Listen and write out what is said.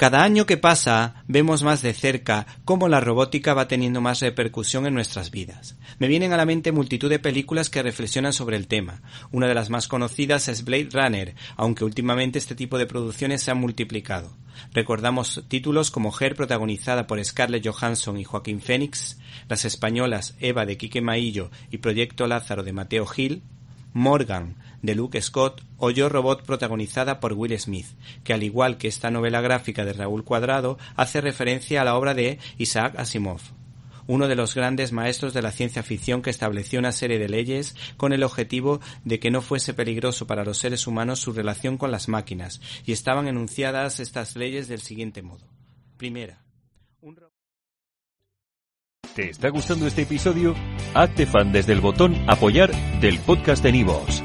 Cada año que pasa vemos más de cerca cómo la robótica va teniendo más repercusión en nuestras vidas. Me vienen a la mente multitud de películas que reflexionan sobre el tema. Una de las más conocidas es Blade Runner, aunque últimamente este tipo de producciones se han multiplicado. Recordamos títulos como Her protagonizada por Scarlett Johansson y Joaquín Phoenix, las españolas Eva de Quique Maillo y Proyecto Lázaro de Mateo Gil, Morgan de Luke Scott o Yo Robot protagonizada por Will Smith, que al igual que esta novela gráfica de Raúl Cuadrado hace referencia a la obra de Isaac Asimov uno de los grandes maestros de la ciencia ficción que estableció una serie de leyes con el objetivo de que no fuese peligroso para los seres humanos su relación con las máquinas, y estaban enunciadas estas leyes del siguiente modo. Primera. ¿Te está gustando este episodio? Hazte fan desde el botón apoyar del podcast de Nivos.